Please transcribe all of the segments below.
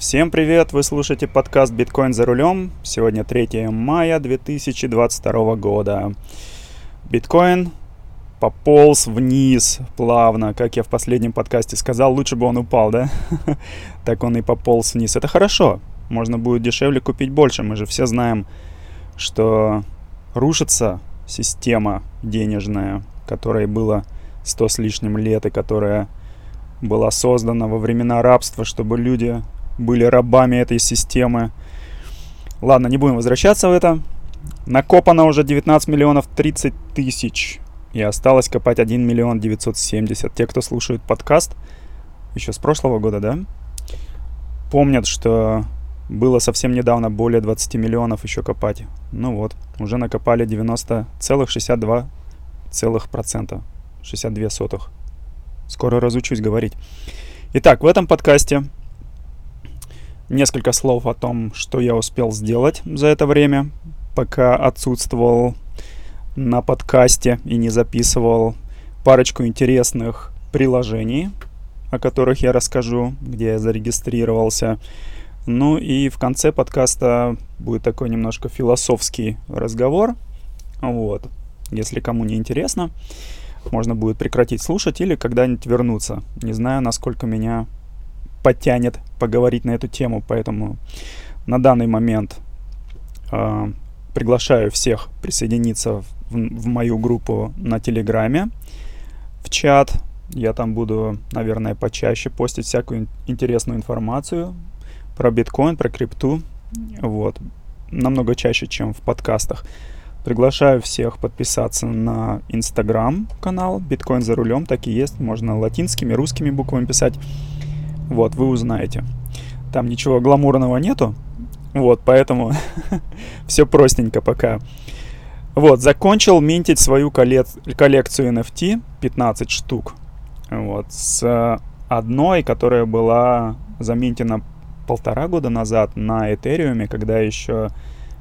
Всем привет! Вы слушаете подкаст «Биткоин за рулем». Сегодня 3 мая 2022 года. Биткоин пополз вниз плавно, как я в последнем подкасте сказал, лучше бы он упал, да? так он и пополз вниз. Это хорошо, можно будет дешевле купить больше. Мы же все знаем, что рушится система денежная, которой было 100 с лишним лет и которая была создана во времена рабства, чтобы люди были рабами этой системы. Ладно, не будем возвращаться в это. Накопано уже 19 миллионов 30 тысяч. И осталось копать 1 миллион 970. Те, кто слушает подкаст, еще с прошлого года, да, помнят, что было совсем недавно более 20 миллионов еще копать. Ну вот, уже накопали 90,62%. 62 сотых. Скоро разучусь говорить. Итак, в этом подкасте несколько слов о том, что я успел сделать за это время, пока отсутствовал на подкасте и не записывал парочку интересных приложений, о которых я расскажу, где я зарегистрировался. Ну и в конце подкаста будет такой немножко философский разговор. Вот. Если кому не интересно, можно будет прекратить слушать или когда-нибудь вернуться. Не знаю, насколько меня потянет поговорить на эту тему, поэтому на данный момент э, приглашаю всех присоединиться в, в мою группу на Телеграме, в чат. Я там буду, наверное, почаще постить всякую интересную информацию про биткоин, про крипту. Вот. Намного чаще, чем в подкастах. Приглашаю всех подписаться на Инстаграм канал Биткоин за рулем, так и есть. Можно латинскими, русскими буквами писать. Вот, вы узнаете. Там ничего гламурного нету. Вот, поэтому все простенько пока. Вот, закончил минтить свою коллек- коллекцию NFT, 15 штук. Вот, с одной, которая была заминтена полтора года назад на Этериуме, когда еще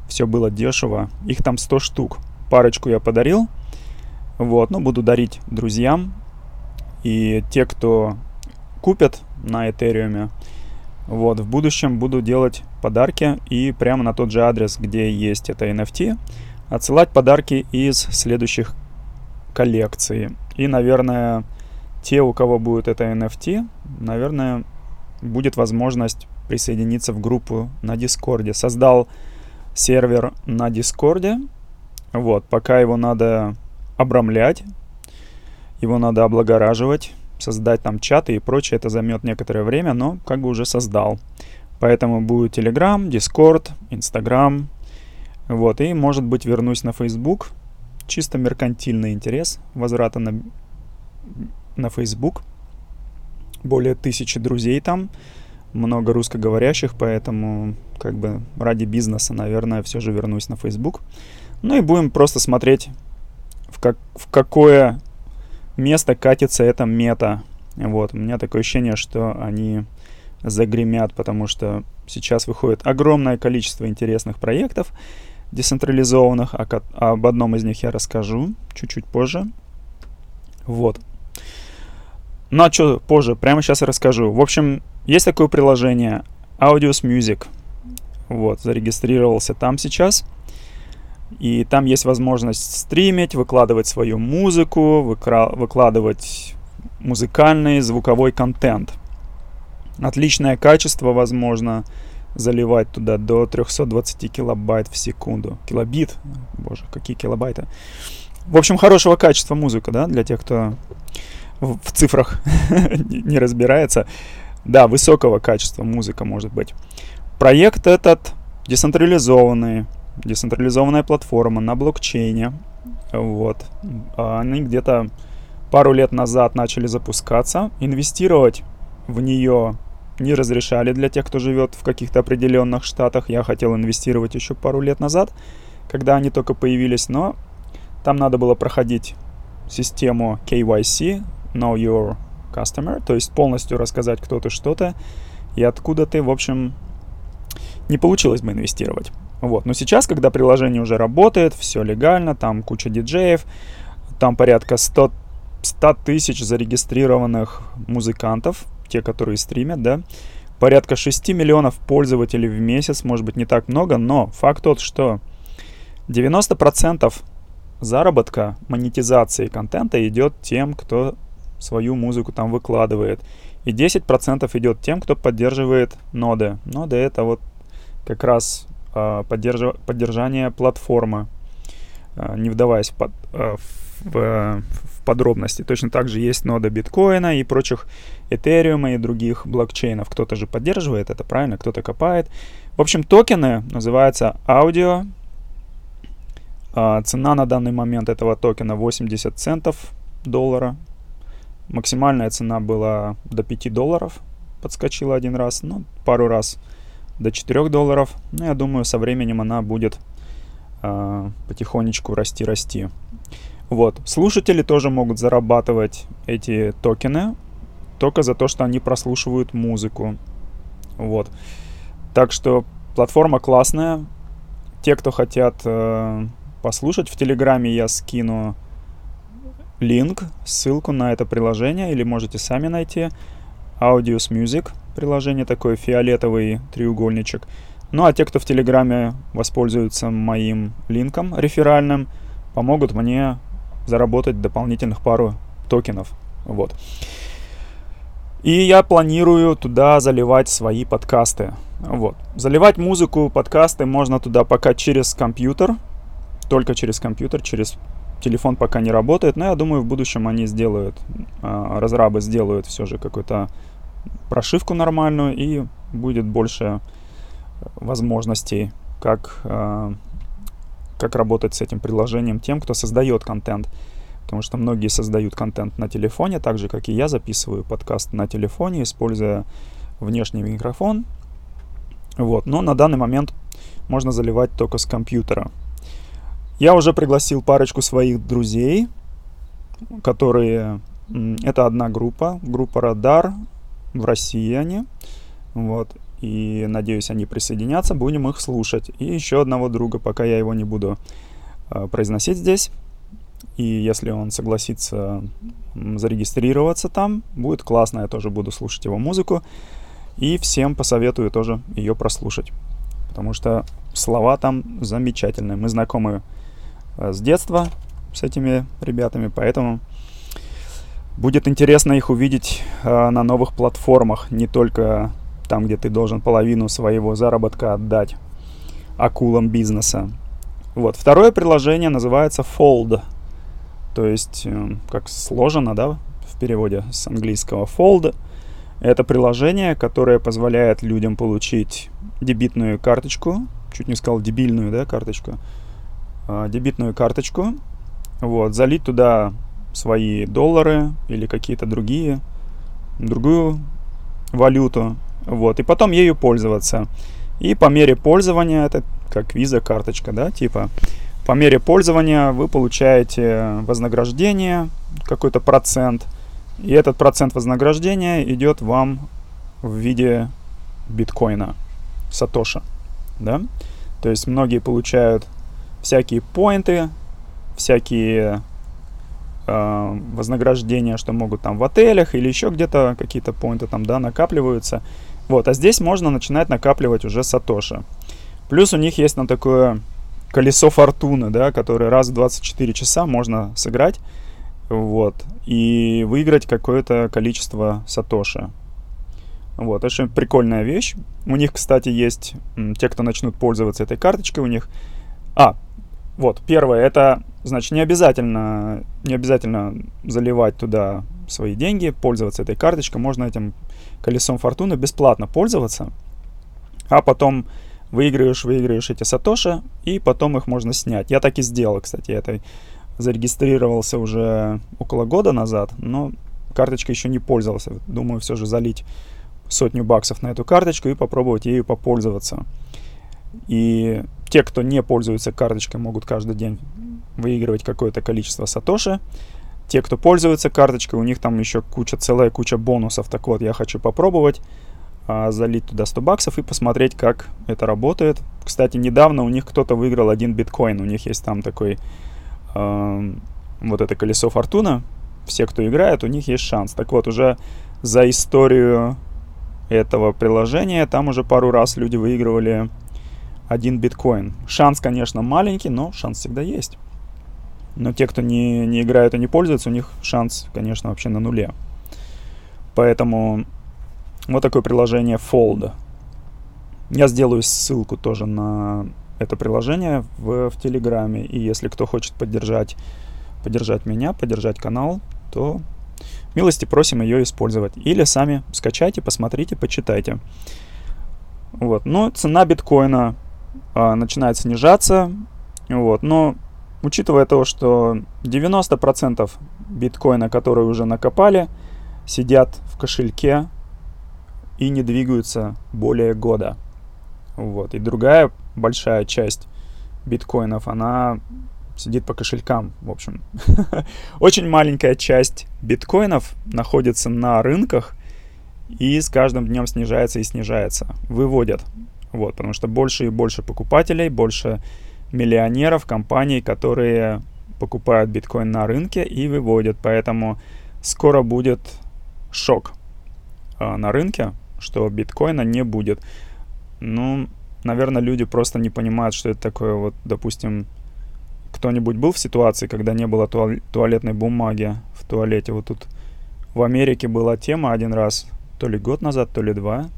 все было дешево. Их там 100 штук. Парочку я подарил. Вот, ну, буду дарить друзьям. И те, кто купят на Этериуме. Вот, в будущем буду делать подарки и прямо на тот же адрес, где есть это NFT, отсылать подарки из следующих коллекций. И, наверное, те, у кого будет это NFT, наверное, будет возможность присоединиться в группу на Дискорде. Создал сервер на Дискорде. Вот, пока его надо обрамлять, его надо облагораживать, создать там чаты и прочее, это займет некоторое время, но как бы уже создал. Поэтому будет Telegram, Discord, Instagram. Вот, и, может быть, вернусь на Facebook. Чисто меркантильный интерес возврата на, на Facebook. Более тысячи друзей там, много русскоговорящих, поэтому как бы ради бизнеса, наверное, все же вернусь на Facebook. Ну и будем просто смотреть, в, как, в какое место катится эта мета. Вот, у меня такое ощущение, что они загремят, потому что сейчас выходит огромное количество интересных проектов децентрализованных, а об одном из них я расскажу чуть-чуть позже. Вот. Ну а что позже, прямо сейчас расскажу. В общем, есть такое приложение Audios Music. Вот, зарегистрировался там сейчас. И там есть возможность стримить, выкладывать свою музыку, выкра- выкладывать музыкальный, звуковой контент. Отличное качество, возможно, заливать туда до 320 килобайт в секунду. Килобит, боже, какие килобайты. В общем, хорошего качества музыка, да, для тех, кто в, цифрах не разбирается. Да, высокого качества музыка может быть. Проект этот децентрализованный, децентрализованная платформа на блокчейне. Вот. Они где-то пару лет назад начали запускаться. Инвестировать в нее не разрешали для тех, кто живет в каких-то определенных штатах. Я хотел инвестировать еще пару лет назад, когда они только появились, но там надо было проходить систему KYC, Know Your Customer, то есть полностью рассказать, кто ты, что ты и откуда ты. В общем, не получилось бы инвестировать. Вот. Но сейчас, когда приложение уже работает, все легально, там куча диджеев, там порядка 100, 100 тысяч зарегистрированных музыкантов, те, которые стримят, да, порядка 6 миллионов пользователей в месяц, может быть не так много, но факт тот, что 90% заработка, монетизации контента идет тем, кто свою музыку там выкладывает. И 10% идет тем, кто поддерживает ноды. Ноды это вот как раз поддерж... поддержание платформы, э, не вдаваясь в, под, э, в, в подробности. Точно так же есть нода биткоина и прочих этериума и других блокчейнов. Кто-то же поддерживает это, правильно, кто-то копает. В общем, токены называются аудио. Цена на данный момент этого токена 80 центов доллара Максимальная цена была до 5 долларов, подскочила один раз, ну, пару раз до 4 долларов. Ну, я думаю, со временем она будет э, потихонечку расти-расти. Вот. Слушатели тоже могут зарабатывать эти токены только за то, что они прослушивают музыку. Вот. Так что платформа классная. Те, кто хотят э, послушать, в Телеграме я скину линк, ссылку на это приложение, или можете сами найти. Audios Music приложение, такой фиолетовый треугольничек. Ну а те, кто в Телеграме воспользуются моим линком реферальным, помогут мне заработать дополнительных пару токенов. Вот. И я планирую туда заливать свои подкасты. Вот. Заливать музыку, подкасты можно туда пока через компьютер. Только через компьютер, через телефон пока не работает, но я думаю, в будущем они сделают, а, разрабы сделают все же какую-то прошивку нормальную и будет больше возможностей, как, а, как работать с этим приложением тем, кто создает контент. Потому что многие создают контент на телефоне, так же, как и я записываю подкаст на телефоне, используя внешний микрофон. Вот. Но на данный момент можно заливать только с компьютера. Я уже пригласил парочку своих друзей, которые... Это одна группа, группа «Радар», в России они. Вот. И надеюсь, они присоединятся, будем их слушать. И еще одного друга, пока я его не буду э, произносить здесь. И если он согласится зарегистрироваться там, будет классно, я тоже буду слушать его музыку. И всем посоветую тоже ее прослушать. Потому что слова там замечательные. Мы знакомы Э, с детства с этими ребятами, поэтому будет интересно их увидеть э, на новых платформах, не только там, где ты должен половину своего заработка отдать акулам бизнеса. Вот. Второе приложение называется Fold. То есть, э, как сложено, да, в переводе с английского Fold. Это приложение, которое позволяет людям получить дебитную карточку, чуть не сказал дебильную, да, карточку, а, дебитную карточку, вот, залить туда свои доллары или какие-то другие, другую валюту, вот, и потом ею пользоваться. И по мере пользования, это как виза карточка, да, типа, по мере пользования вы получаете вознаграждение, какой-то процент, и этот процент вознаграждения идет вам в виде биткоина, сатоша, да. То есть многие получают всякие поинты, всякие э, вознаграждения, что могут там в отелях или еще где-то какие-то поинты там, да, накапливаются. Вот, а здесь можно начинать накапливать уже сатоши. Плюс у них есть на такое колесо фортуны, да, которое раз в 24 часа можно сыграть, вот, и выиграть какое-то количество сатоши. Вот, очень прикольная вещь. У них, кстати, есть, те, кто начнут пользоваться этой карточкой, у них... А, вот, первое, это, значит, не обязательно, не обязательно заливать туда свои деньги, пользоваться этой карточкой, можно этим колесом фортуны бесплатно пользоваться, а потом выигрываешь, выигрываешь эти сатоши, и потом их можно снять. Я так и сделал, кстати, я это зарегистрировался уже около года назад, но карточкой еще не пользовался. Думаю, все же залить сотню баксов на эту карточку и попробовать ею попользоваться. И те, кто не пользуется карточкой, могут каждый день выигрывать какое-то количество сатоши. Те, кто пользуется карточкой, у них там еще куча, целая куча бонусов. Так вот, я хочу попробовать а, залить туда 100 баксов и посмотреть, как это работает. Кстати, недавно у них кто-то выиграл один биткоин. У них есть там такой э, вот это колесо фортуна. Все, кто играет, у них есть шанс. Так вот, уже за историю этого приложения, там уже пару раз люди выигрывали один биткоин. Шанс, конечно, маленький, но шанс всегда есть. Но те, кто не, не играют и не пользуются, у них шанс, конечно, вообще на нуле. Поэтому вот такое приложение Fold. Я сделаю ссылку тоже на это приложение в, в Телеграме. И если кто хочет поддержать, поддержать меня, поддержать канал, то милости просим ее использовать. Или сами скачайте, посмотрите, почитайте. Вот. Но цена биткоина а, начинает снижаться. Вот. Но учитывая то, что 90% биткоина, которые уже накопали, сидят в кошельке и не двигаются более года. Вот. И другая большая часть биткоинов, она сидит по кошелькам, в общем. Очень маленькая часть биткоинов находится на рынках и с каждым днем снижается и снижается. Выводят. Вот, потому что больше и больше покупателей, больше миллионеров, компаний, которые покупают биткоин на рынке и выводят. Поэтому скоро будет шок э, на рынке, что биткоина не будет. Ну, наверное, люди просто не понимают, что это такое. Вот, допустим, кто-нибудь был в ситуации, когда не было туалетной бумаги в туалете? Вот тут в Америке была тема один раз, то ли год назад, то ли два.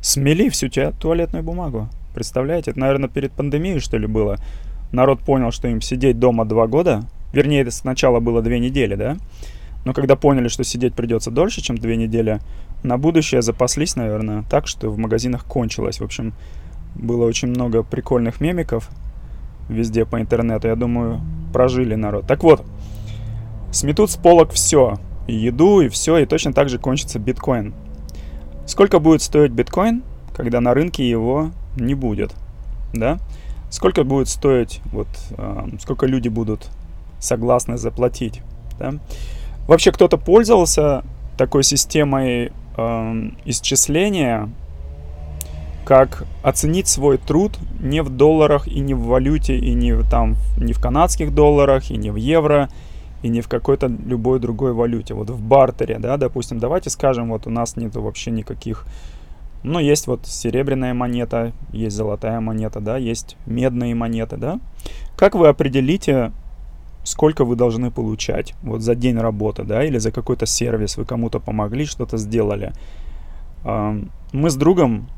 Смели всю туалетную бумагу. Представляете? Это, наверное, перед пандемией, что ли, было. Народ понял, что им сидеть дома два года. Вернее, это сначала было две недели, да? Но когда поняли, что сидеть придется дольше, чем две недели, на будущее запаслись, наверное, так, что в магазинах кончилось. В общем, было очень много прикольных мемиков везде по интернету. Я думаю, прожили народ. Так вот, сметут с полок все. И еду, и все, и точно так же кончится биткоин. Сколько будет стоить биткоин, когда на рынке его не будет? Да? Сколько будет стоить, вот, э, сколько люди будут согласны заплатить? Да? Вообще кто-то пользовался такой системой э, исчисления как оценить свой труд не в долларах и не в валюте, и не в, там, не в канадских долларах, и не в евро, и не в какой-то любой другой валюте. Вот в бартере, да, допустим, давайте скажем, вот у нас нет вообще никаких... Ну, есть вот серебряная монета, есть золотая монета, да, есть медные монеты, да. Как вы определите, сколько вы должны получать вот за день работы, да, или за какой-то сервис, вы кому-то помогли, что-то сделали. Мы с другом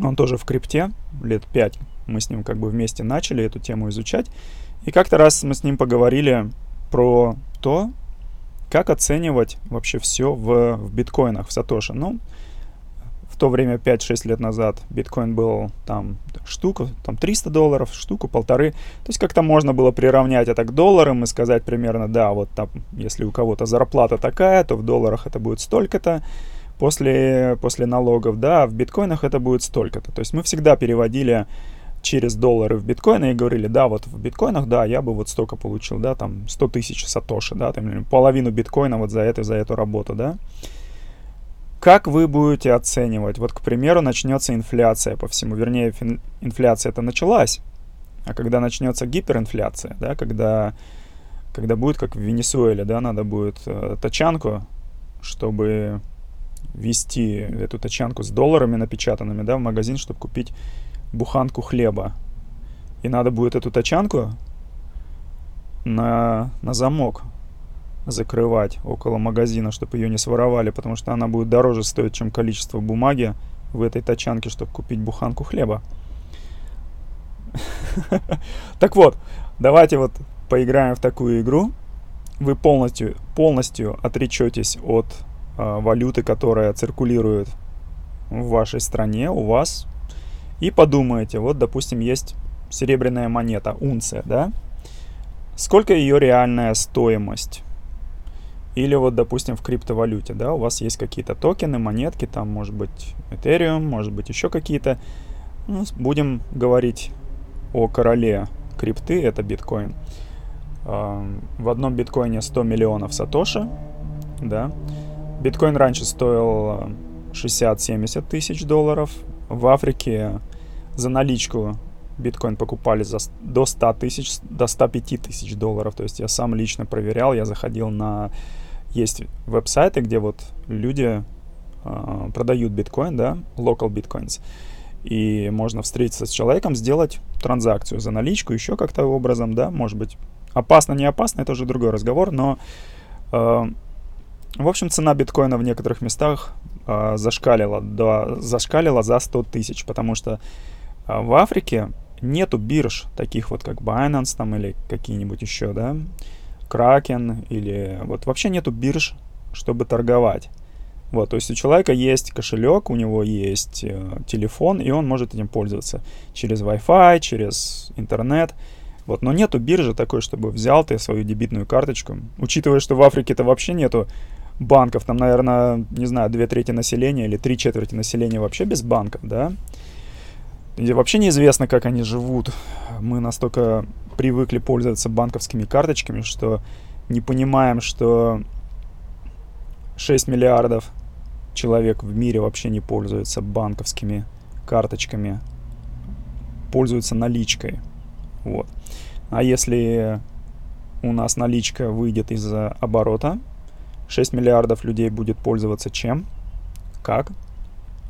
он тоже в крипте, лет 5 мы с ним как бы вместе начали эту тему изучать. И как-то раз мы с ним поговорили про то, как оценивать вообще все в, в биткоинах, в Сатоши. Ну, в то время, 5-6 лет назад, биткоин был там штуку, там 300 долларов, штуку, полторы. То есть как-то можно было приравнять это к долларам и сказать примерно, да, вот там, если у кого-то зарплата такая, то в долларах это будет столько-то после, после налогов, да, в биткоинах это будет столько-то. То есть мы всегда переводили через доллары в биткоины и говорили, да, вот в биткоинах, да, я бы вот столько получил, да, там 100 тысяч сатоши, да, там половину биткоина вот за это, за эту работу, да. Как вы будете оценивать? Вот, к примеру, начнется инфляция по всему, вернее, инфляция это началась, а когда начнется гиперинфляция, да, когда, когда будет, как в Венесуэле, да, надо будет э, тачанку, чтобы вести эту тачанку с долларами напечатанными, да, в магазин, чтобы купить буханку хлеба. И надо будет эту тачанку на, на замок закрывать около магазина, чтобы ее не своровали, потому что она будет дороже стоить, чем количество бумаги в этой тачанке, чтобы купить буханку хлеба. Так вот, давайте вот поиграем в такую игру. Вы полностью, полностью отречетесь от э, валюты, которая циркулирует в вашей стране, у вас, и подумаете, вот, допустим, есть серебряная монета, унция, да? Сколько ее реальная стоимость? Или вот, допустим, в криптовалюте, да, у вас есть какие-то токены, монетки, там, может быть, Ethereum, может быть, еще какие-то. Ну, будем говорить о короле крипты, это биткоин. В одном биткоине 100 миллионов сатоши, да, Биткоин раньше стоил 60-70 э, тысяч долларов. В Африке за наличку биткоин покупали за, до 100 тысяч, до 105 тысяч долларов. То есть я сам лично проверял, я заходил на... Есть веб-сайты, где вот люди э, продают биткоин, да, local bitcoins, и можно встретиться с человеком, сделать транзакцию за наличку, еще как-то образом, да, может быть, опасно, не опасно, это уже другой разговор, но, э, в общем, цена биткоина в некоторых местах э, зашкалила, до, зашкалила за 100 тысяч, потому что в Африке нету бирж, таких вот как Binance там или какие-нибудь еще, да, Kraken или вот вообще нету бирж, чтобы торговать. Вот, то есть у человека есть кошелек, у него есть э, телефон, и он может этим пользоваться через Wi-Fi, через интернет. Вот, но нету биржи такой, чтобы взял ты свою дебитную карточку. Учитывая, что в Африке-то вообще нету банков, там, наверное, не знаю, две трети населения или три четверти населения вообще без банков, да. И вообще неизвестно, как они живут. Мы настолько привыкли пользоваться банковскими карточками, что не понимаем, что 6 миллиардов человек в мире вообще не пользуется банковскими карточками, пользуются наличкой. Вот. А если у нас наличка выйдет из оборота, 6 миллиардов людей будет пользоваться чем? Как?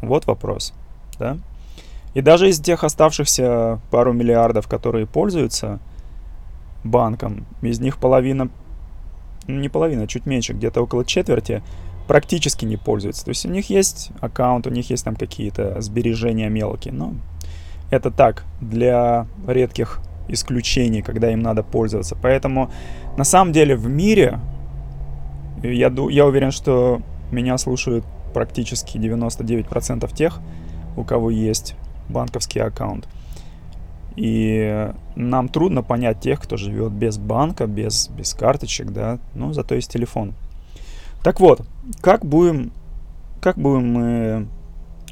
Вот вопрос. Да? И даже из тех оставшихся пару миллиардов, которые пользуются банком, из них половина, ну не половина, чуть меньше, где-то около четверти практически не пользуются. То есть у них есть аккаунт, у них есть там какие-то сбережения мелкие, но это так, для редких исключений, когда им надо пользоваться. Поэтому на самом деле в мире, я, я уверен, что меня слушают практически 99% тех, у кого есть банковский аккаунт. И нам трудно понять тех, кто живет без банка, без, без карточек, да, но зато есть телефон. Так вот, как будем, как будем мы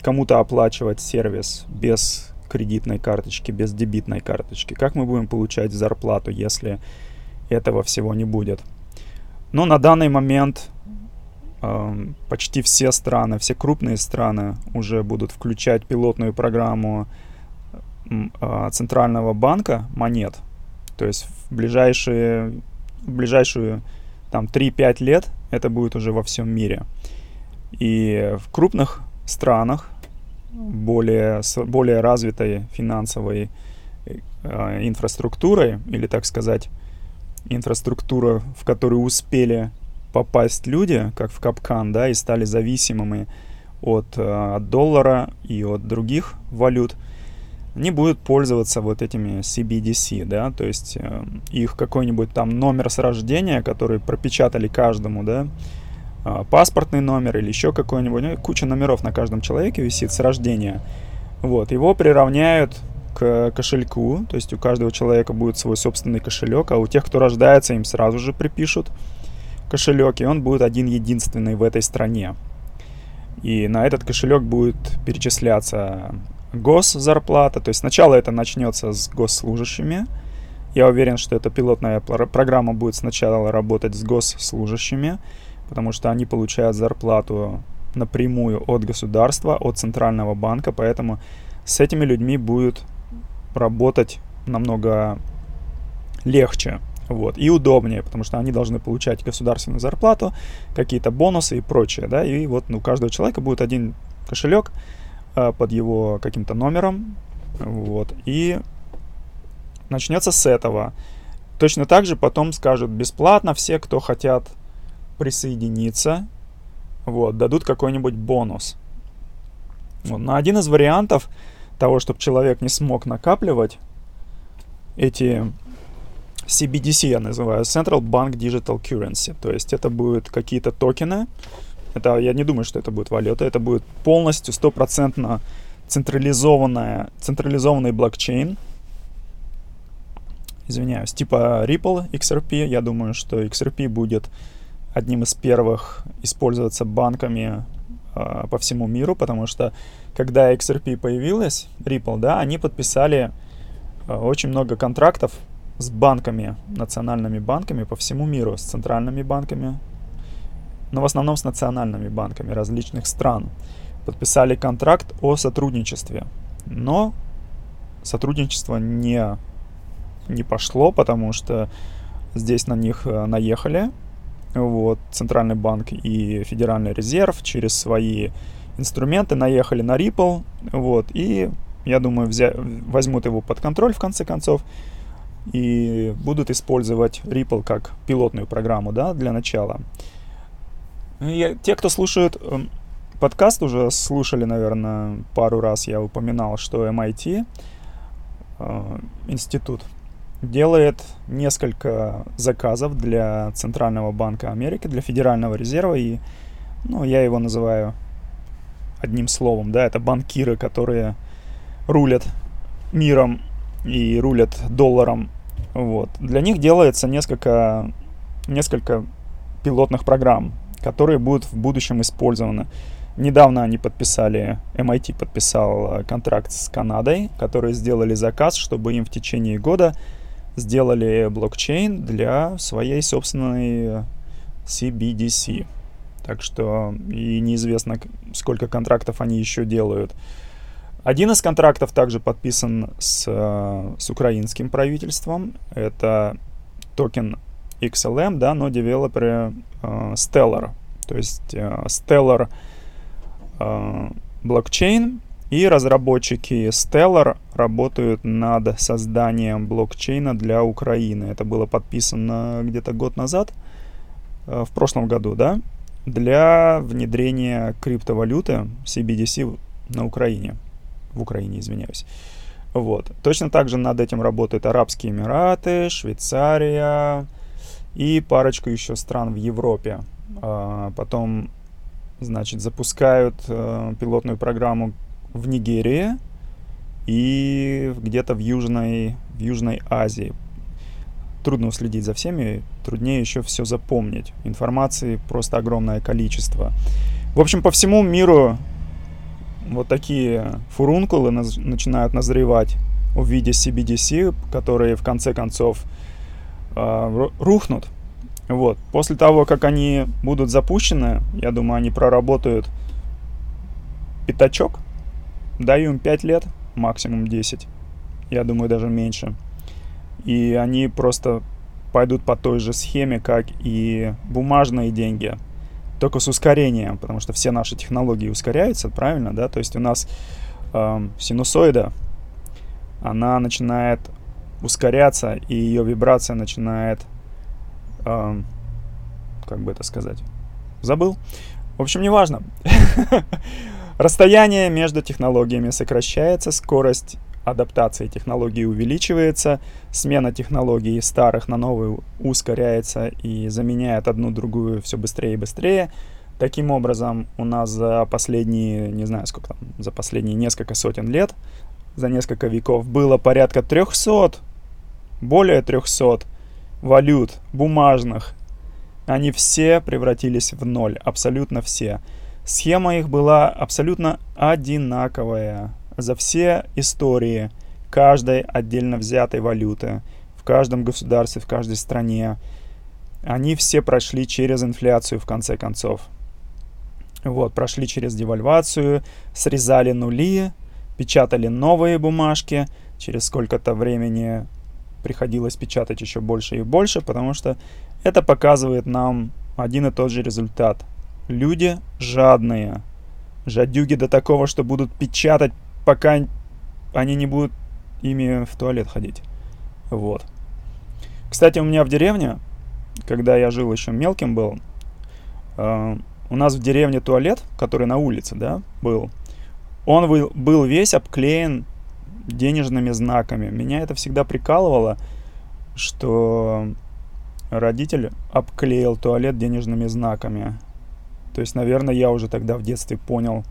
кому-то оплачивать сервис без кредитной карточки, без дебитной карточки? Как мы будем получать зарплату, если этого всего не будет? Но на данный момент почти все страны, все крупные страны уже будут включать пилотную программу э, центрального банка монет. То есть в ближайшие, в ближайшую там 3-5 лет это будет уже во всем мире. И в крупных странах, более, с более развитой финансовой э, инфраструктурой, или, так сказать, инфраструктура, в которую успели попасть люди, как в капкан, да, и стали зависимыми от, э, от доллара и от других валют, они будут пользоваться вот этими CBDC, да, то есть э, их какой-нибудь там номер с рождения, который пропечатали каждому, да, э, паспортный номер или еще какой-нибудь, ну, куча номеров на каждом человеке висит с рождения. Вот, его приравняют к кошельку, то есть у каждого человека будет свой собственный кошелек, а у тех, кто рождается, им сразу же припишут кошелек, и он будет один единственный в этой стране. И на этот кошелек будет перечисляться госзарплата. То есть сначала это начнется с госслужащими. Я уверен, что эта пилотная программа будет сначала работать с госслужащими, потому что они получают зарплату напрямую от государства, от центрального банка, поэтому с этими людьми будет работать намного легче вот, и удобнее, потому что они должны получать государственную зарплату, какие-то бонусы и прочее, да, и вот ну, у каждого человека будет один кошелек, Э, под его каким-то номером. Вот. И начнется с этого. Точно так же потом скажут бесплатно все, кто хотят присоединиться, вот, дадут какой-нибудь бонус. Вот. На один из вариантов того, чтобы человек не смог накапливать эти CBDC я называю, Central Bank Digital Currency. То есть это будут какие-то токены, это, я не думаю, что это будет валюта. Это будет полностью, стопроцентно централизованная, централизованный блокчейн. Извиняюсь, типа Ripple XRP. Я думаю, что XRP будет одним из первых использоваться банками э, по всему миру, потому что когда XRP появилась, Ripple, да, они подписали э, очень много контрактов с банками, национальными банками по всему миру, с центральными банками, но в основном с национальными банками различных стран, подписали контракт о сотрудничестве. Но сотрудничество не, не пошло, потому что здесь на них э, наехали, вот, Центральный банк и Федеральный резерв через свои инструменты наехали на Ripple, вот, и, я думаю, взя... возьмут его под контроль в конце концов и будут использовать Ripple как пилотную программу, да, для начала. И те, кто слушает эм, подкаст, уже слушали, наверное, пару раз я упоминал, что MIT, э, институт, делает несколько заказов для Центрального банка Америки, для Федерального резерва, и, ну, я его называю одним словом, да, это банкиры, которые рулят миром и рулят долларом. Вот. Для них делается несколько, несколько пилотных программ, которые будут в будущем использованы. Недавно они подписали, MIT подписал контракт с Канадой, которые сделали заказ, чтобы им в течение года сделали блокчейн для своей собственной CBDC. Так что и неизвестно, сколько контрактов они еще делают. Один из контрактов также подписан с, с украинским правительством. Это токен XLM, да, но девелоперы э, Stellar. То есть э, Stellar э, блокчейн и разработчики Stellar работают над созданием блокчейна для Украины. Это было подписано где-то год назад, э, в прошлом году, да, для внедрения криптовалюты CBDC на Украине в Украине, извиняюсь. Вот. Точно так же над этим работают Арабские Эмираты, Швейцария и парочку еще стран в Европе. А, потом, значит, запускают а, пилотную программу в Нигерии и где-то в Южной, в Южной Азии. Трудно уследить за всеми, труднее еще все запомнить. Информации просто огромное количество. В общем, по всему миру вот такие фурункулы начинают назревать в виде CBDC, которые в конце концов э, рухнут. Вот. После того, как они будут запущены, я думаю, они проработают пятачок. Даю им 5 лет, максимум 10. Я думаю, даже меньше. И они просто пойдут по той же схеме, как и бумажные деньги – только с ускорением, потому что все наши технологии ускоряются, правильно, да? То есть у нас э, синусоида, она начинает ускоряться, и ее вибрация начинает, э, как бы это сказать, забыл. В общем, неважно. Расстояние между технологиями сокращается, скорость адаптации технологий увеличивается, смена технологий старых на новые ускоряется и заменяет одну другую все быстрее и быстрее. Таким образом, у нас за последние, не знаю сколько там, за последние несколько сотен лет, за несколько веков было порядка 300, более 300 валют бумажных. Они все превратились в ноль, абсолютно все. Схема их была абсолютно одинаковая за все истории каждой отдельно взятой валюты в каждом государстве, в каждой стране. Они все прошли через инфляцию в конце концов. Вот, прошли через девальвацию, срезали нули, печатали новые бумажки, через сколько-то времени приходилось печатать еще больше и больше, потому что это показывает нам один и тот же результат. Люди жадные, жадюги до такого, что будут печатать пока они не будут ими в туалет ходить. Вот. Кстати, у меня в деревне, когда я жил еще мелким был, э, у нас в деревне туалет, который на улице, да, был, он был, был весь обклеен денежными знаками. Меня это всегда прикалывало, что родитель обклеил туалет денежными знаками. То есть, наверное, я уже тогда в детстве понял,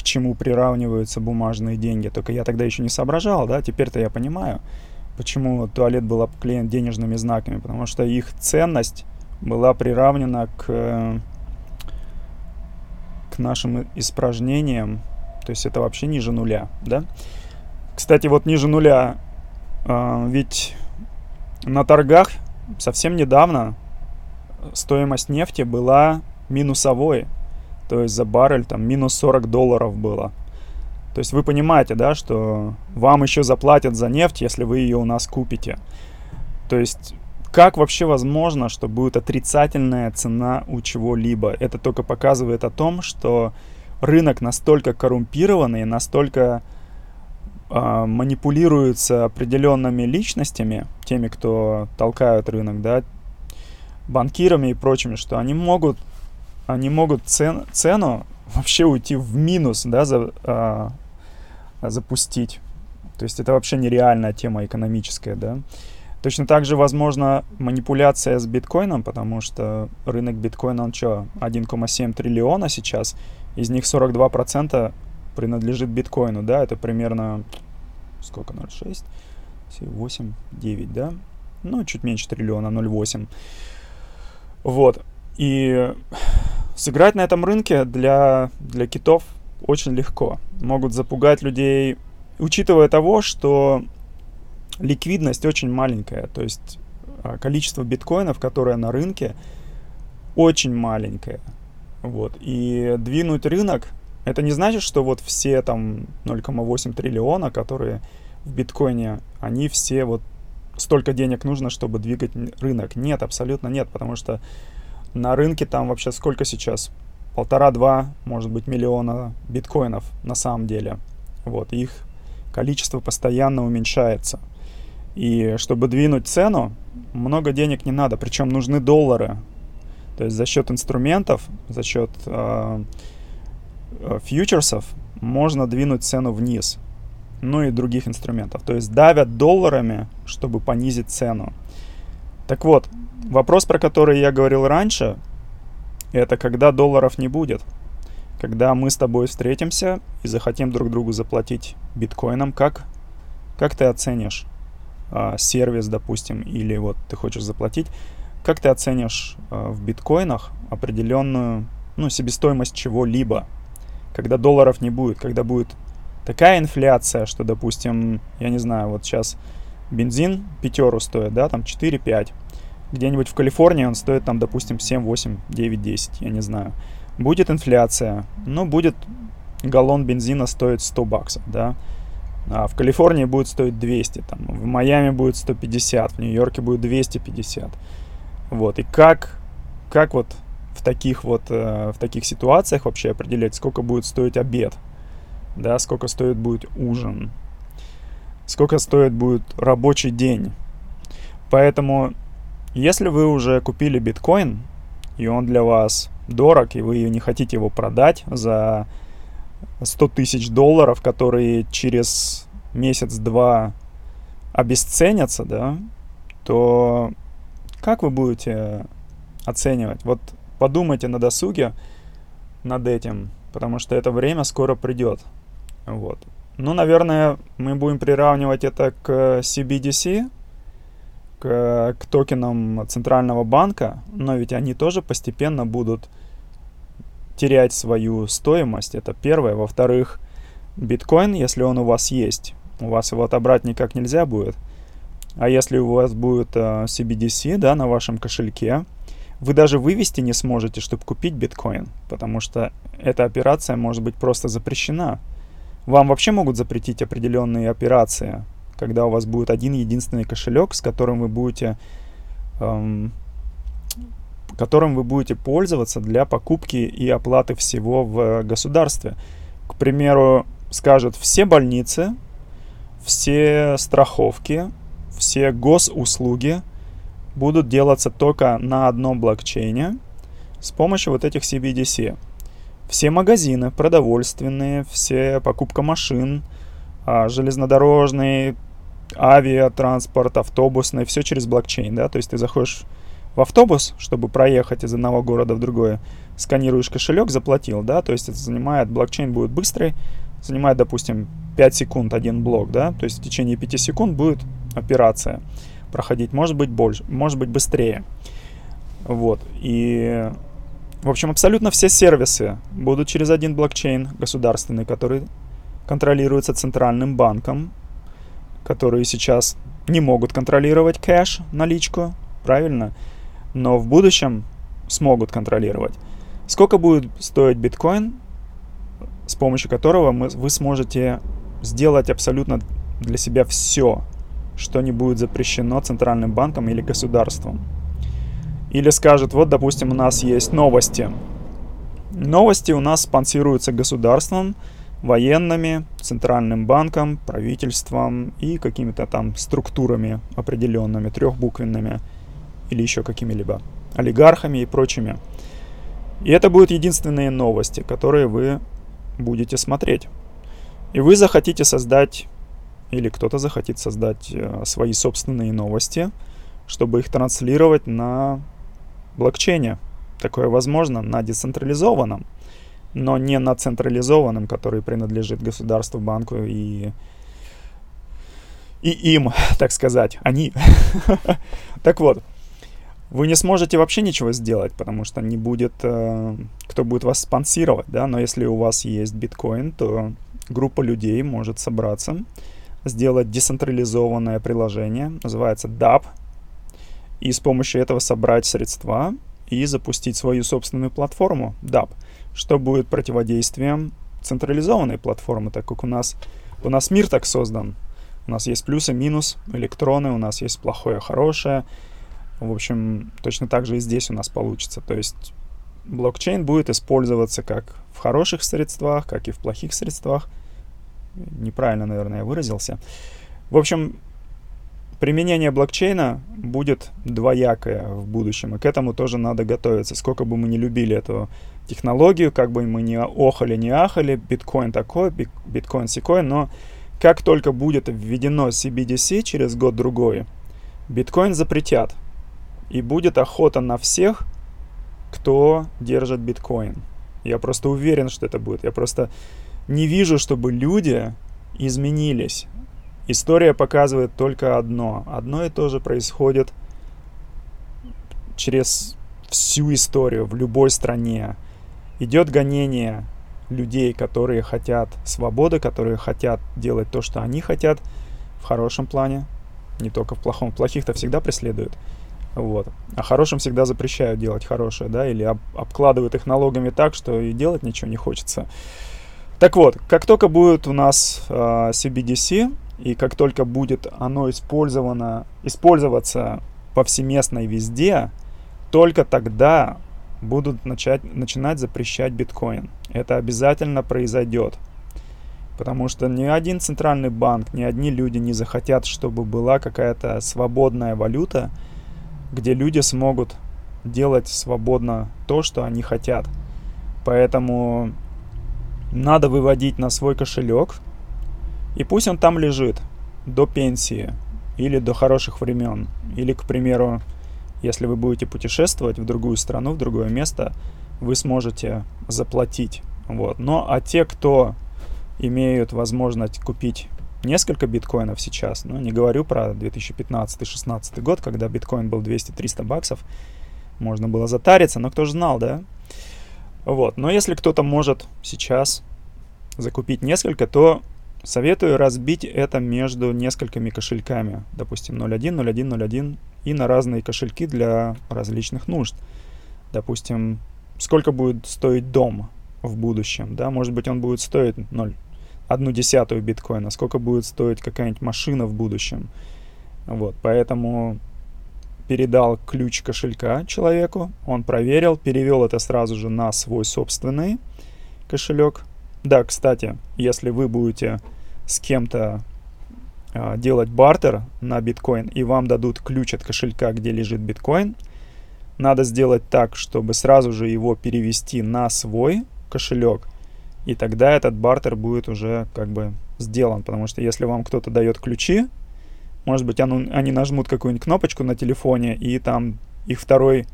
к чему приравниваются бумажные деньги. Только я тогда еще не соображал, да, теперь-то я понимаю, почему туалет был обклеен денежными знаками, потому что их ценность была приравнена к, к нашим испражнениям, то есть это вообще ниже нуля, да. Кстати, вот ниже нуля, э, ведь на торгах совсем недавно стоимость нефти была минусовой, то есть за баррель там минус 40 долларов было. То есть вы понимаете, да, что вам еще заплатят за нефть, если вы ее у нас купите. То есть как вообще возможно, что будет отрицательная цена у чего-либо? Это только показывает о том, что рынок настолько коррумпированный, настолько э, манипулируется определенными личностями, теми, кто толкают рынок, да, банкирами и прочими, что они могут, они могут цен, цену вообще уйти в минус, да, за, э, запустить. То есть это вообще нереальная тема экономическая, да. Точно так же возможно манипуляция с биткоином, потому что рынок биткоина, он что, 1,7 триллиона сейчас, из них 42% принадлежит биткоину, да, это примерно, сколько, 0,6, 8, 9, да, ну, чуть меньше триллиона, 0,8. Вот, и сыграть на этом рынке для, для китов очень легко. Могут запугать людей, учитывая того, что ликвидность очень маленькая, то есть а, количество биткоинов, которое на рынке, очень маленькое. Вот. И двинуть рынок, это не значит, что вот все там 0,8 триллиона, которые в биткоине, они все вот столько денег нужно, чтобы двигать рынок. Нет, абсолютно нет, потому что на рынке там вообще сколько сейчас? Полтора-два, может быть, миллиона биткоинов на самом деле. Вот, их количество постоянно уменьшается. И чтобы двинуть цену, много денег не надо, причем нужны доллары. То есть за счет инструментов, за счет э, э, фьючерсов можно двинуть цену вниз. Ну и других инструментов. То есть давят долларами, чтобы понизить цену. Так вот, вопрос, про который я говорил раньше, это когда долларов не будет. Когда мы с тобой встретимся и захотим друг другу заплатить биткоином, как, как ты оценишь э, сервис, допустим, или вот ты хочешь заплатить, как ты оценишь э, в биткоинах определенную ну, себестоимость чего-либо, когда долларов не будет, когда будет такая инфляция, что, допустим, я не знаю, вот сейчас бензин пятеру стоит, да, там 4-5. Где-нибудь в Калифорнии он стоит там, допустим, 7, 8, 9, 10, я не знаю. Будет инфляция, ну, будет галлон бензина стоить 100 баксов, да. А в Калифорнии будет стоить 200, там, в Майами будет 150, в Нью-Йорке будет 250. Вот, и как, как вот в таких вот, э, в таких ситуациях вообще определять, сколько будет стоить обед, да, сколько стоит будет ужин, сколько стоит будет рабочий день. Поэтому, если вы уже купили биткоин, и он для вас дорог, и вы не хотите его продать за 100 тысяч долларов, которые через месяц-два обесценятся, да, то как вы будете оценивать? Вот подумайте на досуге над этим, потому что это время скоро придет. Вот. Ну, наверное, мы будем приравнивать это к CBDC, к, к токенам Центрального банка, но ведь они тоже постепенно будут терять свою стоимость. Это первое. Во-вторых, биткоин, если он у вас есть, у вас его отобрать никак нельзя будет. А если у вас будет э, CBDC, да, на вашем кошельке, вы даже вывести не сможете, чтобы купить биткоин, потому что эта операция может быть просто запрещена. Вам вообще могут запретить определенные операции, когда у вас будет один единственный кошелек, с которым вы будете эм, которым вы будете пользоваться для покупки и оплаты всего в государстве. К примеру, скажет все больницы, все страховки, все госуслуги будут делаться только на одном блокчейне с помощью вот этих CBDC. Все магазины продовольственные, все покупка машин, а, железнодорожный, авиатранспорт, автобусный, все через блокчейн, да, то есть ты заходишь в автобус, чтобы проехать из одного города в другое, сканируешь кошелек, заплатил, да, то есть это занимает, блокчейн будет быстрый, занимает, допустим, 5 секунд один блок, да, то есть в течение 5 секунд будет операция проходить, может быть больше, может быть быстрее. Вот, и, в общем, абсолютно все сервисы будут через один блокчейн государственный, который контролируется центральным банком, которые сейчас не могут контролировать кэш, наличку, правильно? но в будущем смогут контролировать. Сколько будет стоить биткоин, с помощью которого мы, вы сможете сделать абсолютно для себя все, что не будет запрещено центральным банком или государством. Или скажет, вот, допустим, у нас есть новости. Новости у нас спонсируются государством, военными, центральным банком, правительством и какими-то там структурами определенными, трехбуквенными или еще какими-либо олигархами и прочими. И это будут единственные новости, которые вы будете смотреть. И вы захотите создать, или кто-то захотит создать э, свои собственные новости, чтобы их транслировать на блокчейне. Такое возможно на децентрализованном, но не на централизованном, который принадлежит государству, банку и и им, так сказать, они. так вот, вы не сможете вообще ничего сделать, потому что не будет, э, кто будет вас спонсировать, да, но если у вас есть биткоин, то группа людей может собраться, сделать децентрализованное приложение, называется DApp, и с помощью этого собрать средства и запустить свою собственную платформу DApp, что будет противодействием централизованной платформы, так как у нас, у нас мир так создан. У нас есть плюсы, минус, электроны, у нас есть плохое, хорошее, в общем, точно так же и здесь у нас получится. То есть блокчейн будет использоваться как в хороших средствах, как и в плохих средствах. Неправильно, наверное, я выразился. В общем, применение блокчейна будет двоякое в будущем, и к этому тоже надо готовиться. Сколько бы мы не любили эту технологию, как бы мы не охали, не ахали, биткоин такой, биткоин секой, но как только будет введено CBDC через год-другой, биткоин запретят и будет охота на всех, кто держит биткоин. Я просто уверен, что это будет. Я просто не вижу, чтобы люди изменились. История показывает только одно. Одно и то же происходит через всю историю в любой стране. Идет гонение людей, которые хотят свободы, которые хотят делать то, что они хотят в хорошем плане, не только в плохом. Плохих-то всегда преследуют. Вот. А хорошим всегда запрещают делать хорошее, да, или об, обкладывают их налогами так, что и делать ничего не хочется. Так вот, как только будет у нас э, CBDC, и как только будет оно использовано, использоваться повсеместно и везде, только тогда будут начать, начинать запрещать биткоин. Это обязательно произойдет. Потому что ни один центральный банк, ни одни люди не захотят, чтобы была какая-то свободная валюта, где люди смогут делать свободно то, что они хотят. Поэтому надо выводить на свой кошелек, и пусть он там лежит до пенсии или до хороших времен. Или, к примеру, если вы будете путешествовать в другую страну, в другое место, вы сможете заплатить. Вот. Но а те, кто имеют возможность купить несколько биткоинов сейчас. Ну, не говорю про 2015-16 год, когда биткоин был 200-300 баксов. Можно было затариться, но кто же знал, да? Вот. Но если кто-то может сейчас закупить несколько, то советую разбить это между несколькими кошельками. Допустим, 0.1, 0.1, 0.1 и на разные кошельки для различных нужд. Допустим, сколько будет стоить дом в будущем, да? Может быть, он будет стоить 0 одну десятую биткоина, сколько будет стоить какая-нибудь машина в будущем. Вот, поэтому передал ключ кошелька человеку, он проверил, перевел это сразу же на свой собственный кошелек. Да, кстати, если вы будете с кем-то делать бартер на биткоин и вам дадут ключ от кошелька, где лежит биткоин, надо сделать так, чтобы сразу же его перевести на свой кошелек – и тогда этот бартер будет уже как бы сделан, потому что если вам кто-то дает ключи, может быть, они нажмут какую-нибудь кнопочку на телефоне, и там их второй,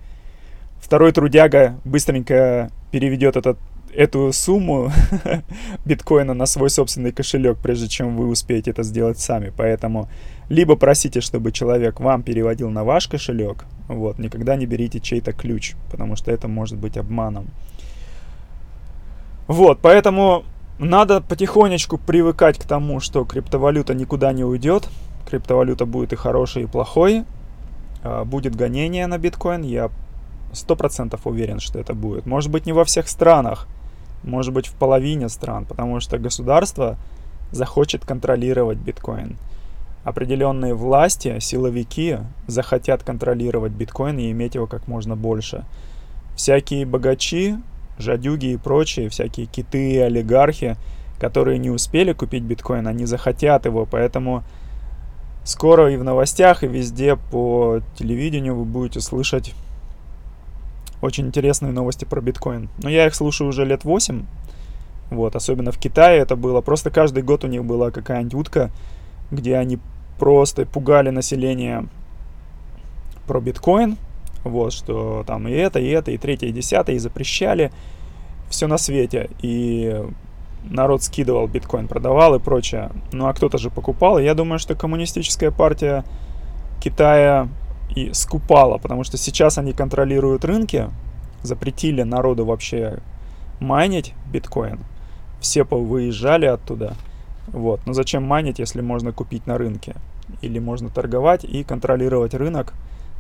второй трудяга быстренько переведет этот, эту сумму биткоина на свой собственный кошелек, прежде чем вы успеете это сделать сами. Поэтому либо просите, чтобы человек вам переводил на ваш кошелек, вот, никогда не берите чей-то ключ, потому что это может быть обманом. Вот, поэтому надо потихонечку привыкать к тому, что криптовалюта никуда не уйдет. Криптовалюта будет и хорошей, и плохой. А, будет гонение на биткоин, я сто процентов уверен, что это будет. Может быть, не во всех странах, может быть, в половине стран, потому что государство захочет контролировать биткоин. определенные власти, силовики захотят контролировать биткоин и иметь его как можно больше. Всякие богачи, жадюги и прочие, всякие киты и олигархи, которые не успели купить биткоин, они захотят его, поэтому скоро и в новостях, и везде по телевидению вы будете слышать очень интересные новости про биткоин. Но я их слушаю уже лет 8, вот, особенно в Китае это было. Просто каждый год у них была какая-нибудь утка, где они просто пугали население про биткоин, вот, что там и это, и это, и третье, и десятое, и запрещали все на свете. И народ скидывал биткоин, продавал и прочее. Ну а кто-то же покупал. И я думаю, что коммунистическая партия Китая и скупала, потому что сейчас они контролируют рынки, запретили народу вообще майнить биткоин. Все выезжали оттуда. Вот. Но зачем майнить, если можно купить на рынке? Или можно торговать и контролировать рынок,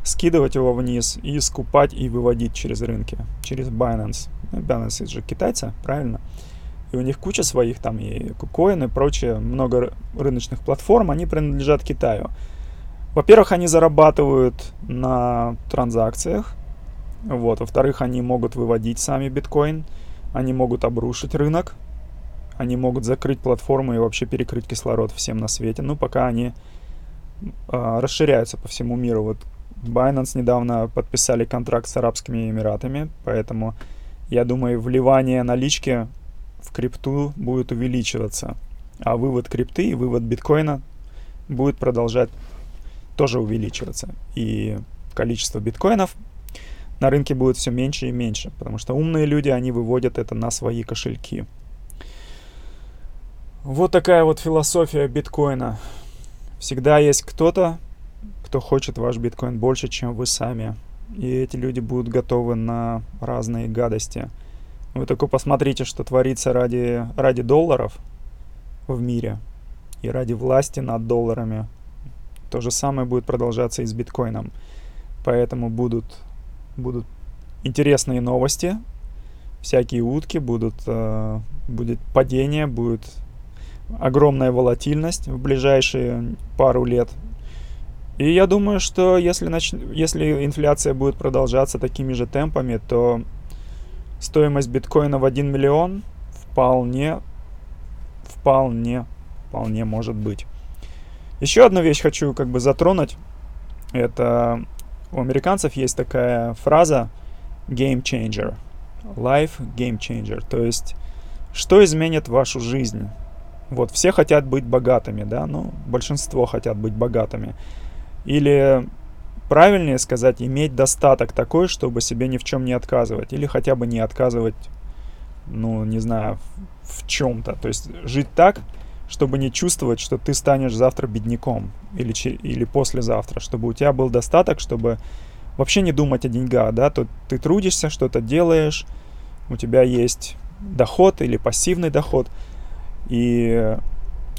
скидывать его вниз и скупать и выводить через рынки, через Binance. Ну, Binance это же китайцы, правильно? И у них куча своих там и KuCoin и прочее, много рыночных платформ, они принадлежат Китаю. Во-первых, они зарабатывают на транзакциях, вот. Во-вторых, они могут выводить сами биткоин, они могут обрушить рынок, они могут закрыть платформу и вообще перекрыть кислород всем на свете, ну, пока они э, расширяются по всему миру. Вот Binance недавно подписали контракт с Арабскими Эмиратами, поэтому я думаю, вливание налички в крипту будет увеличиваться, а вывод крипты и вывод биткоина будет продолжать тоже увеличиваться. И количество биткоинов на рынке будет все меньше и меньше, потому что умные люди, они выводят это на свои кошельки. Вот такая вот философия биткоина. Всегда есть кто-то, кто хочет ваш биткоин больше, чем вы сами. И эти люди будут готовы на разные гадости. Вы только посмотрите, что творится ради, ради долларов в мире и ради власти над долларами. То же самое будет продолжаться и с биткоином. Поэтому будут, будут интересные новости, всякие утки, будут, э, будет падение, будет огромная волатильность в ближайшие пару лет. И я думаю, что если, нач... если инфляция будет продолжаться такими же темпами, то стоимость биткоина в 1 миллион вполне, вполне, вполне может быть. Еще одну вещь хочу как бы затронуть. Это у американцев есть такая фраза game changer. Life game changer. То есть, что изменит вашу жизнь? Вот, все хотят быть богатыми, да, ну, большинство хотят быть богатыми. Или правильнее сказать, иметь достаток такой, чтобы себе ни в чем не отказывать. Или хотя бы не отказывать, ну, не знаю, в, чем-то. То есть жить так, чтобы не чувствовать, что ты станешь завтра бедняком или, или послезавтра, чтобы у тебя был достаток, чтобы вообще не думать о деньгах, да, то ты трудишься, что-то делаешь, у тебя есть доход или пассивный доход – и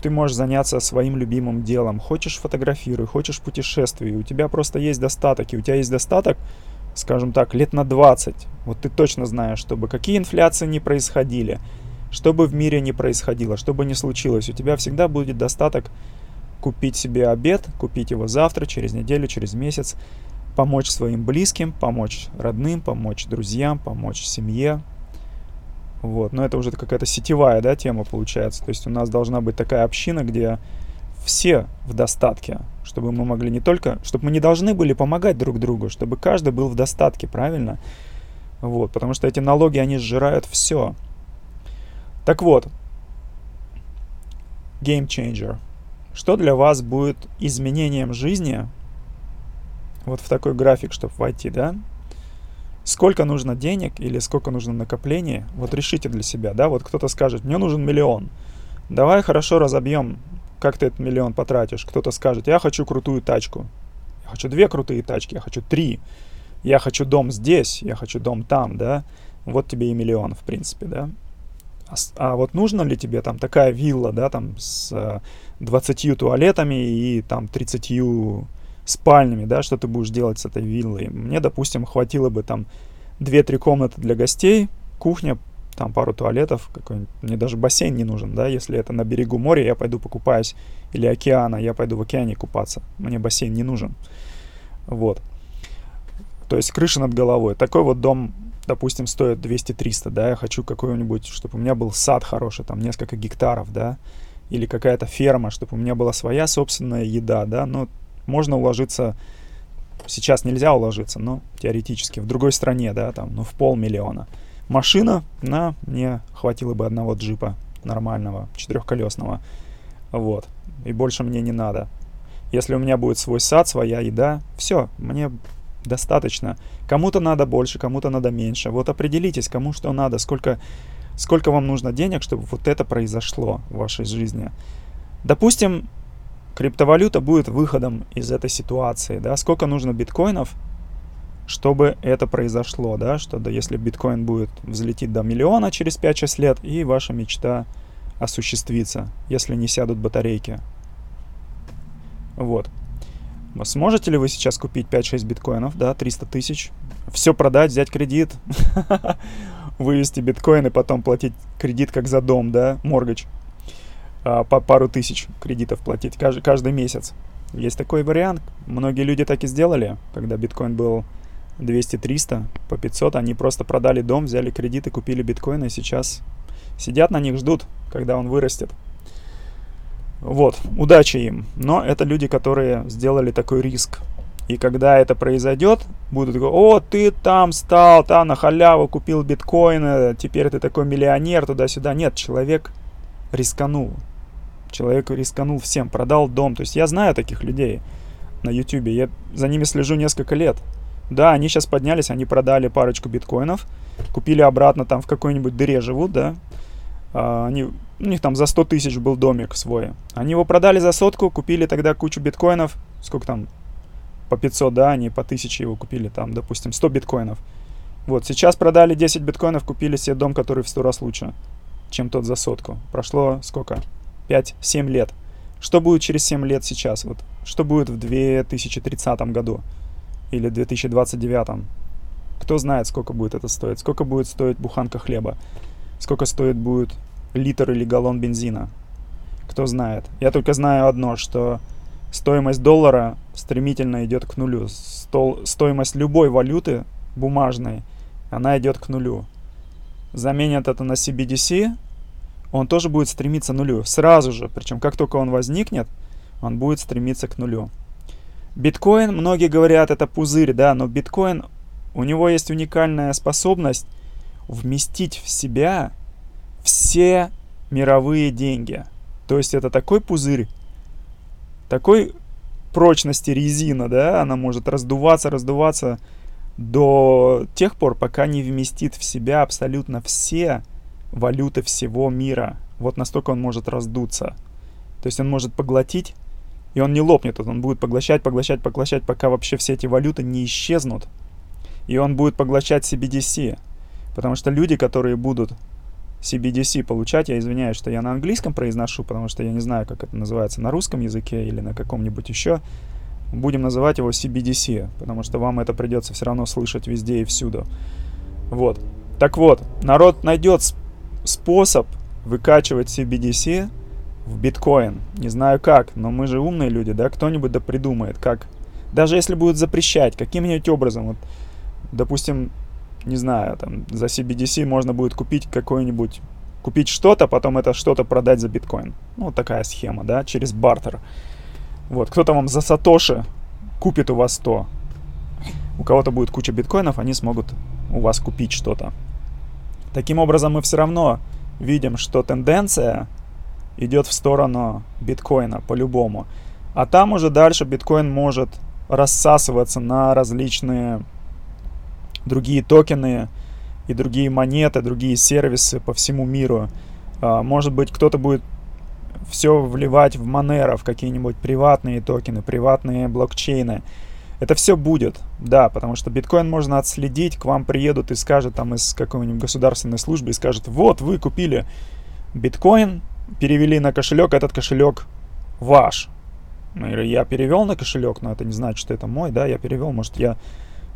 ты можешь заняться своим любимым делом. Хочешь фотографируй, хочешь путешествуй. У тебя просто есть достаток. И у тебя есть достаток, скажем так, лет на 20. Вот ты точно знаешь, чтобы какие инфляции не происходили, что бы в мире не происходило, что бы ни случилось, у тебя всегда будет достаток купить себе обед, купить его завтра, через неделю, через месяц, помочь своим близким, помочь родным, помочь друзьям, помочь семье, вот, но это уже какая-то сетевая, да, тема получается. То есть у нас должна быть такая община, где все в достатке, чтобы мы могли не только, чтобы мы не должны были помогать друг другу, чтобы каждый был в достатке, правильно? Вот, потому что эти налоги, они сжирают все. Так вот, Game Changer. Что для вас будет изменением жизни вот в такой график, чтобы войти, да? сколько нужно денег или сколько нужно накоплений, вот решите для себя, да, вот кто-то скажет, мне нужен миллион, давай хорошо разобьем, как ты этот миллион потратишь. Кто-то скажет, я хочу крутую тачку, я хочу две крутые тачки, я хочу три, я хочу дом здесь, я хочу дом там, да, вот тебе и миллион, в принципе, да. А, вот нужно ли тебе там такая вилла, да, там с 20 э, туалетами и там 30 спальнями, да, что ты будешь делать с этой виллой. Мне, допустим, хватило бы там 2-3 комнаты для гостей, кухня, там пару туалетов, какой-нибудь, мне даже бассейн не нужен, да, если это на берегу моря, я пойду покупаюсь, или океана, я пойду в океане купаться, мне бассейн не нужен, вот. То есть крыша над головой. Такой вот дом, допустим, стоит 200-300, да, я хочу какой-нибудь, чтобы у меня был сад хороший, там несколько гектаров, да, или какая-то ферма, чтобы у меня была своя собственная еда, да, но можно уложиться, сейчас нельзя уложиться, но теоретически, в другой стране, да, там, ну, в полмиллиона. Машина, на, мне хватило бы одного джипа нормального, четырехколесного. Вот. И больше мне не надо. Если у меня будет свой сад, своя еда, все, мне достаточно. Кому-то надо больше, кому-то надо меньше. Вот определитесь, кому что надо, сколько, сколько вам нужно денег, чтобы вот это произошло в вашей жизни. Допустим, криптовалюта будет выходом из этой ситуации, да, сколько нужно биткоинов, чтобы это произошло, да, что да, если биткоин будет взлететь до миллиона через 5-6 лет, и ваша мечта осуществится, если не сядут батарейки. Вот. Сможете ли вы сейчас купить 5-6 биткоинов, да, 300 тысяч, все продать, взять кредит, вывести биткоины, потом платить кредит как за дом, да, моргач, а, по пару тысяч кредитов платить каждый, каждый месяц. Есть такой вариант. Многие люди так и сделали, когда биткоин был 200-300, по 500. Они просто продали дом, взяли кредиты, купили биткоины и сейчас сидят на них, ждут, когда он вырастет. Вот, удачи им. Но это люди, которые сделали такой риск. И когда это произойдет, будут говорить, о, ты там стал, там на халяву купил биткоины, теперь ты такой миллионер, туда-сюда. Нет, человек рисканул. Человек рисканул всем, продал дом. То есть я знаю таких людей на YouTube, я за ними слежу несколько лет. Да, они сейчас поднялись, они продали парочку биткоинов, купили обратно там в какой-нибудь дыре живут, да. А, они, у них там за 100 тысяч был домик свой. Они его продали за сотку, купили тогда кучу биткоинов. Сколько там? По 500, да, они по 1000 его купили, там, допустим, 100 биткоинов. Вот, сейчас продали 10 биткоинов, купили себе дом, который в 100 раз лучше, чем тот за сотку. Прошло сколько? 5-7 лет. Что будет через 7 лет сейчас? Вот, что будет в 2030 году? или 2029. Кто знает, сколько будет это стоить? Сколько будет стоить буханка хлеба? Сколько стоит будет литр или галлон бензина? Кто знает? Я только знаю одно, что стоимость доллара стремительно идет к нулю. Стол, стоимость любой валюты бумажной, она идет к нулю. Заменят это на CBDC, он тоже будет стремиться к нулю. Сразу же, причем как только он возникнет, он будет стремиться к нулю. Биткоин, многие говорят, это пузырь, да, но биткоин, у него есть уникальная способность вместить в себя все мировые деньги. То есть это такой пузырь, такой прочности резина, да, она может раздуваться, раздуваться до тех пор, пока не вместит в себя абсолютно все валюты всего мира. Вот настолько он может раздуться. То есть он может поглотить и он не лопнет, он будет поглощать, поглощать, поглощать, пока вообще все эти валюты не исчезнут. И он будет поглощать CBDC. Потому что люди, которые будут CBDC получать, я извиняюсь, что я на английском произношу, потому что я не знаю, как это называется на русском языке или на каком-нибудь еще. Будем называть его CBDC, потому что вам это придется все равно слышать везде и всюду. Вот. Так вот, народ найдет способ выкачивать CBDC в биткоин. Не знаю как, но мы же умные люди, да, кто-нибудь да придумает, как. Даже если будут запрещать, каким-нибудь образом, вот, допустим, не знаю, там, за CBDC можно будет купить какой-нибудь, купить что-то, потом это что-то продать за биткоин. Ну, такая схема, да, через бартер. Вот, кто-то вам за сатоши купит у вас то. У кого-то будет куча биткоинов, они смогут у вас купить что-то. Таким образом, мы все равно видим, что тенденция идет в сторону биткоина по-любому. А там уже дальше биткоин может рассасываться на различные другие токены и другие монеты, другие сервисы по всему миру. А, может быть, кто-то будет все вливать в Monero, в какие-нибудь приватные токены, приватные блокчейны. Это все будет, да, потому что биткоин можно отследить, к вам приедут и скажут там из какой-нибудь государственной службы и скажут, вот, вы купили биткоин, перевели на кошелек, этот кошелек ваш. Ну, я перевел на кошелек, но это не значит, что это мой, да, я перевел, может, я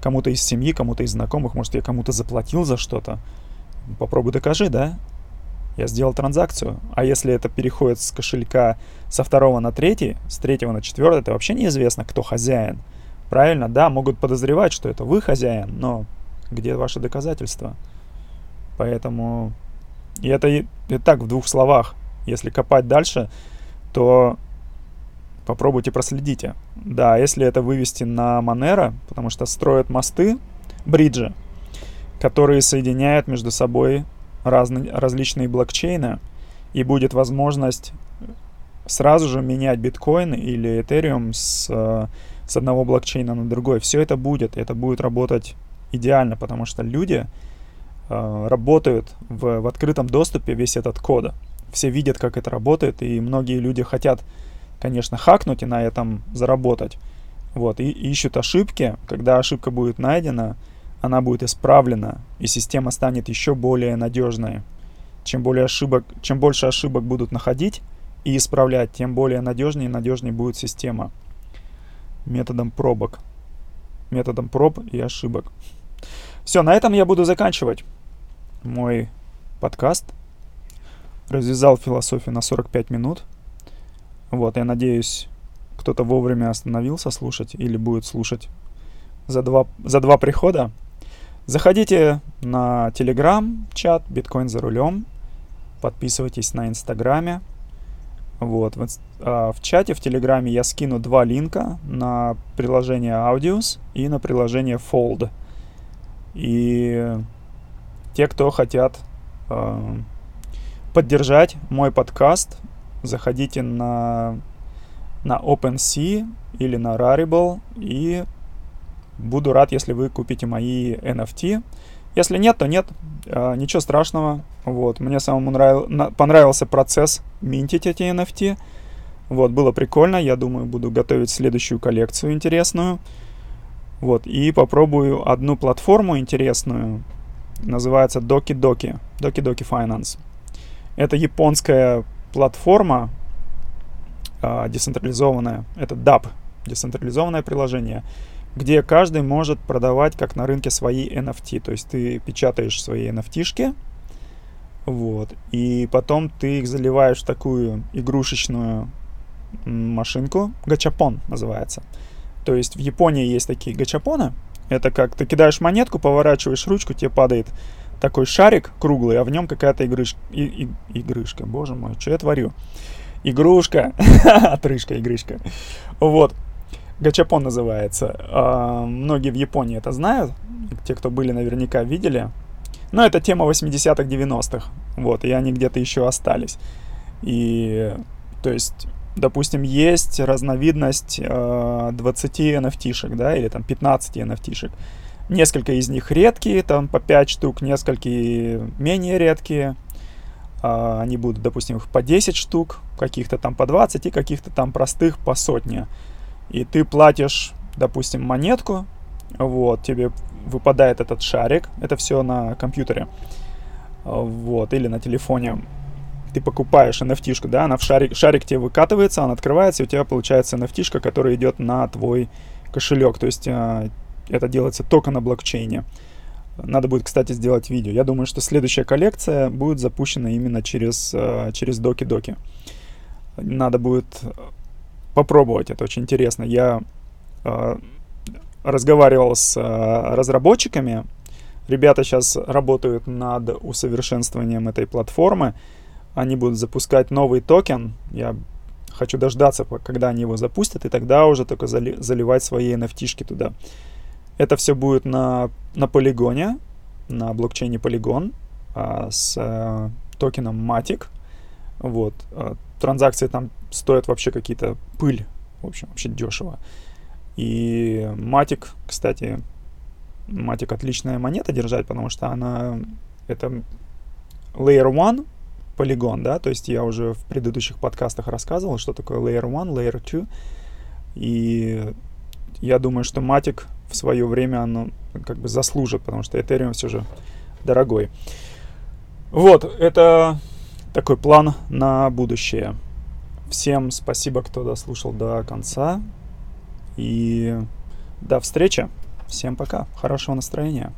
кому-то из семьи, кому-то из знакомых, может, я кому-то заплатил за что-то. Попробуй докажи, да? Я сделал транзакцию. А если это переходит с кошелька со второго на третий, с третьего на четвертый, это вообще неизвестно, кто хозяин. Правильно? Да, могут подозревать, что это вы хозяин, но где ваши доказательства? Поэтому... И это и, и так в двух словах. Если копать дальше, то попробуйте проследите. Да, если это вывести на Monero, потому что строят мосты, бриджи, которые соединяют между собой разные, различные блокчейны, и будет возможность сразу же менять биткоин или этериум с, с одного блокчейна на другой. Все это будет, это будет работать идеально, потому что люди э, работают в, в открытом доступе весь этот код. Все видят, как это работает, и многие люди хотят, конечно, хакнуть и на этом заработать. Вот, и ищут ошибки. Когда ошибка будет найдена, она будет исправлена, и система станет еще более надежной. Чем, более ошибок, чем больше ошибок будут находить и исправлять, тем более надежнее и надежнее будет система. Методом пробок. Методом проб и ошибок. Все, на этом я буду заканчивать мой подкаст. Развязал философию на 45 минут. Вот, я надеюсь, кто-то вовремя остановился слушать или будет слушать за два, за два прихода. Заходите на Telegram чат биткоин за рулем. Подписывайтесь на Инстаграме. Вот, в, а, в чате, в Телеграме я скину два линка на приложение Audius и на приложение Fold. И те, кто хотят э, поддержать мой подкаст, заходите на, на OpenSea или на Rarible и Буду рад, если вы купите мои NFT. Если нет, то нет, а, ничего страшного. Вот, мне самому нрав... понравился процесс минтить эти NFT. Вот, было прикольно. Я думаю, буду готовить следующую коллекцию интересную. Вот, и попробую одну платформу интересную. Называется Doki Doki. Doki Doki Finance. Это японская платформа, э, децентрализованная. Это DAP, децентрализованное приложение где каждый может продавать как на рынке свои NFT. То есть ты печатаешь свои NFT-шки, вот, и потом ты их заливаешь в такую игрушечную машинку, гачапон называется. То есть в Японии есть такие гачапоны, это как ты кидаешь монетку, поворачиваешь ручку, тебе падает такой шарик круглый, а в нем какая-то игрышка. И, и, игрышка, боже мой, что я творю? Игрушка, отрыжка, игрышка. Вот. Гачапон называется. А, многие в Японии это знают. Те, кто были, наверняка видели. Но это тема 80-х, 90-х. Вот, и они где-то еще остались. И, то есть, допустим, есть разновидность э, 20 NFT-шек, да, или там 15 NFT-шек. Несколько из них редкие, там по 5 штук, несколько менее редкие. Э, они будут, допустим, по 10 штук, каких-то там по 20 и каких-то там простых по сотне и ты платишь, допустим, монетку, вот, тебе выпадает этот шарик, это все на компьютере, вот, или на телефоне. Ты покупаешь NFT, да, она в шарик, шарик тебе выкатывается, он открывается, и у тебя получается NFT, которая идет на твой кошелек. То есть э, это делается только на блокчейне. Надо будет, кстати, сделать видео. Я думаю, что следующая коллекция будет запущена именно через, э, через доки-доки. Надо будет попробовать, это очень интересно. Я э, разговаривал с э, разработчиками, ребята сейчас работают над усовершенствованием этой платформы, они будут запускать новый токен, я хочу дождаться, когда они его запустят, и тогда уже только зали, заливать свои NFT-шки туда. Это все будет на, на полигоне, на блокчейне Polygon а, с а, токеном Matic. Вот. А, транзакции там стоят вообще какие-то пыль. В общем, вообще дешево. И Матик, кстати, Матик отличная монета держать, потому что она это Layer 1 полигон, да, то есть я уже в предыдущих подкастах рассказывал, что такое Layer 1, Layer 2, и я думаю, что Матик в свое время оно как бы заслужит, потому что Ethereum все же дорогой. Вот, это такой план на будущее. Всем спасибо, кто дослушал до конца. И до встречи. Всем пока. Хорошего настроения.